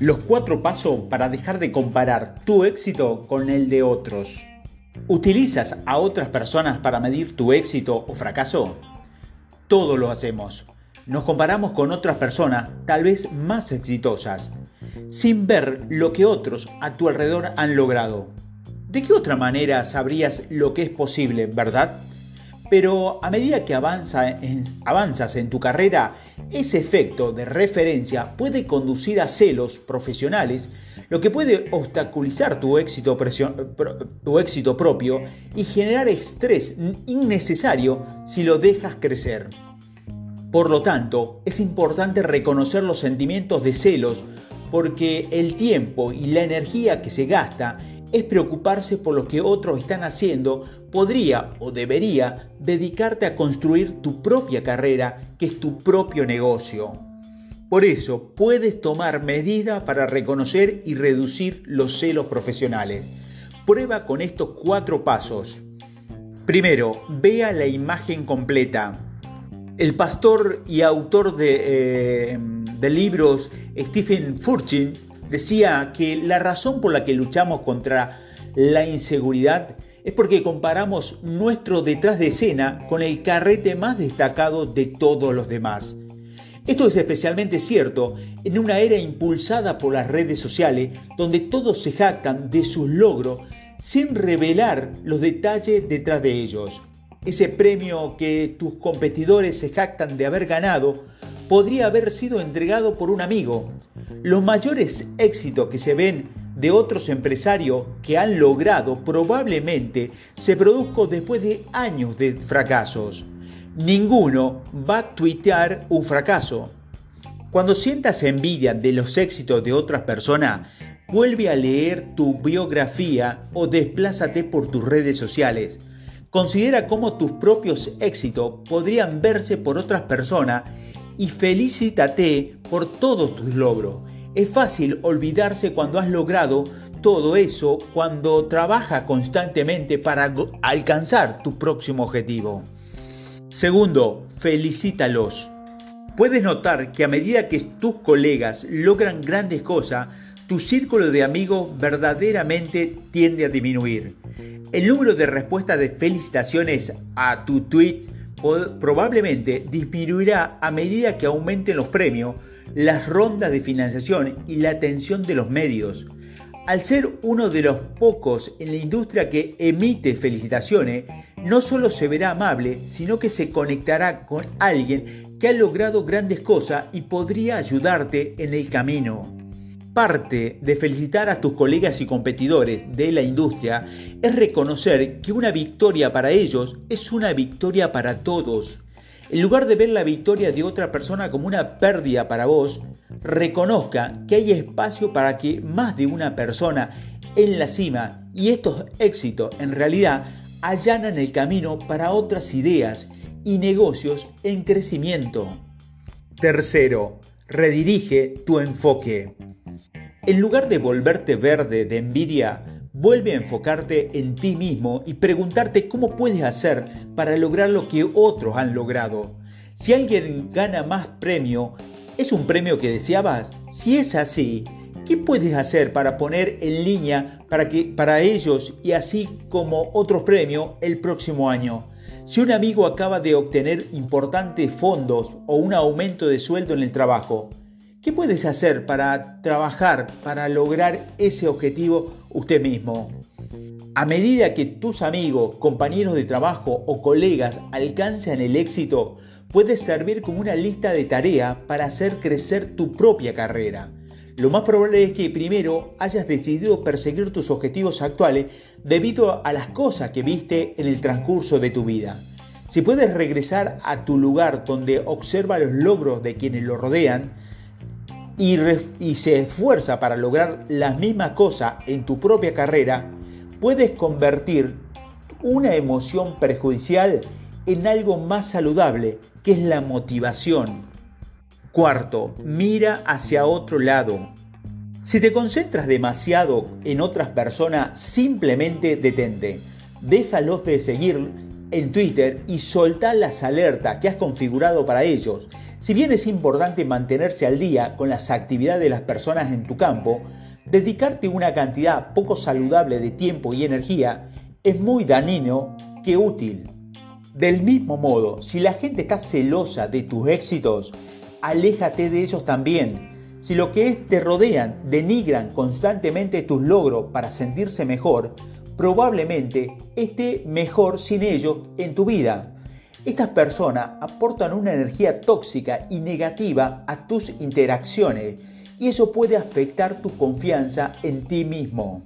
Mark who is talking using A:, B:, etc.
A: Los cuatro pasos para dejar de comparar tu éxito con el de otros. ¿Utilizas a otras personas para medir tu éxito o fracaso? Todos lo hacemos. Nos comparamos con otras personas, tal vez más exitosas, sin ver lo que otros a tu alrededor han logrado. ¿De qué otra manera sabrías lo que es posible, verdad? Pero a medida que avanzas en tu carrera, ese efecto de referencia puede conducir a celos profesionales, lo que puede obstaculizar tu éxito, tu éxito propio y generar estrés innecesario si lo dejas crecer. Por lo tanto, es importante reconocer los sentimientos de celos porque el tiempo y la energía que se gasta es preocuparse por lo que otros están haciendo, podría o debería dedicarte a construir tu propia carrera, que es tu propio negocio. Por eso puedes tomar medidas para reconocer y reducir los celos profesionales. Prueba con estos cuatro pasos. Primero, vea la imagen completa. El pastor y autor de, eh, de libros Stephen Furchin decía que la razón por la que luchamos contra la inseguridad es porque comparamos nuestro detrás de escena con el carrete más destacado de todos los demás. Esto es especialmente cierto en una era impulsada por las redes sociales donde todos se jactan de sus logros sin revelar los detalles detrás de ellos. Ese premio que tus competidores se jactan de haber ganado podría haber sido entregado por un amigo. Los mayores éxitos que se ven de otros empresarios que han logrado probablemente se produjo después de años de fracasos. Ninguno va a tuitear un fracaso. Cuando sientas envidia de los éxitos de otras personas, vuelve a leer tu biografía o desplázate por tus redes sociales. Considera cómo tus propios éxitos podrían verse por otras personas y felicítate por todos tus logros. Es fácil olvidarse cuando has logrado todo eso cuando trabaja constantemente para alcanzar tu próximo objetivo. Segundo, felicítalos. Puedes notar que a medida que tus colegas logran grandes cosas, tu círculo de amigos verdaderamente tiende a disminuir. El número de respuestas de felicitaciones a tu tweet probablemente disminuirá a medida que aumenten los premios, las rondas de financiación y la atención de los medios. Al ser uno de los pocos en la industria que emite felicitaciones, no solo se verá amable, sino que se conectará con alguien que ha logrado grandes cosas y podría ayudarte en el camino parte de felicitar a tus colegas y competidores de la industria es reconocer que una victoria para ellos es una victoria para todos. En lugar de ver la victoria de otra persona como una pérdida para vos, reconozca que hay espacio para que más de una persona en la cima y estos éxitos en realidad allanan el camino para otras ideas y negocios en crecimiento. Tercero, redirige tu enfoque. En lugar de volverte verde de envidia, vuelve a enfocarte en ti mismo y preguntarte cómo puedes hacer para lograr lo que otros han logrado. Si alguien gana más premio, ¿es un premio que deseabas? Si es así, ¿qué puedes hacer para poner en línea para, que, para ellos y así como otros premios el próximo año? Si un amigo acaba de obtener importantes fondos o un aumento de sueldo en el trabajo, ¿Qué puedes hacer para trabajar, para lograr ese objetivo usted mismo? A medida que tus amigos, compañeros de trabajo o colegas alcanzan el éxito, puedes servir como una lista de tareas para hacer crecer tu propia carrera. Lo más probable es que primero hayas decidido perseguir tus objetivos actuales debido a las cosas que viste en el transcurso de tu vida. Si puedes regresar a tu lugar donde observa los logros de quienes lo rodean, y, se esfuerza para lograr las mismas cosas en tu propia carrera, puedes convertir una emoción perjudicial en algo más saludable, que es la motivación. Cuarto, mira hacia otro lado. Si te concentras demasiado en otras personas, simplemente detente. Déjalos de seguir en Twitter y soltá las alertas que has configurado para ellos. Si bien es importante mantenerse al día con las actividades de las personas en tu campo, dedicarte una cantidad poco saludable de tiempo y energía es muy dañino que útil. Del mismo modo, si la gente está celosa de tus éxitos, aléjate de ellos también. Si lo que te rodean denigran constantemente tus logros para sentirse mejor, probablemente esté mejor sin ellos en tu vida. Estas personas aportan una energía tóxica y negativa a tus interacciones y eso puede afectar tu confianza en ti mismo.